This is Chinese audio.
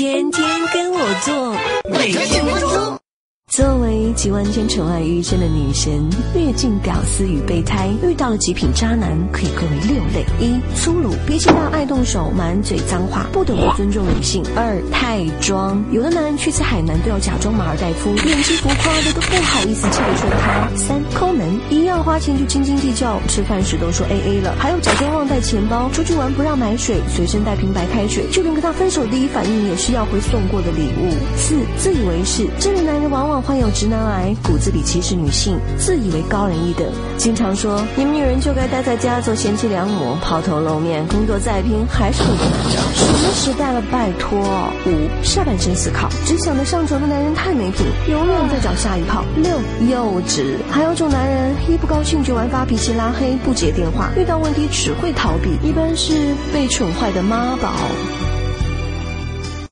天天跟我做，每天。作为集万千宠爱于一身的女神，略尽屌丝与备胎，遇到了极品渣男，可以归为六类：一、粗鲁，脾气大，爱动手，满嘴脏话，不懂得尊重女性；二、太装，有的男人去次海南都要假装马尔代夫，演技浮夸的都不好意思气得说他；三、抠门，一要花钱就斤斤计较，吃饭时都说 A A 了，还有假装忘带钱包，出去玩不让买水，随身带瓶白开水，就连跟他分手第一反应也是要回送过的礼物；四、自以为是，这类男人往往。患有直男癌，骨子里歧视女性，自以为高人一等，经常说你们女人就该待在家做贤妻良母，抛头露面，工作再拼还是不得男人。什么时代了，拜托！五下半身思考，只想着上床的男人太没品，永远在找下一炮。六幼稚，还有种男人一不高兴就玩发脾气、拉黑、不接电话，遇到问题只会逃避，一般是被宠坏的妈宝。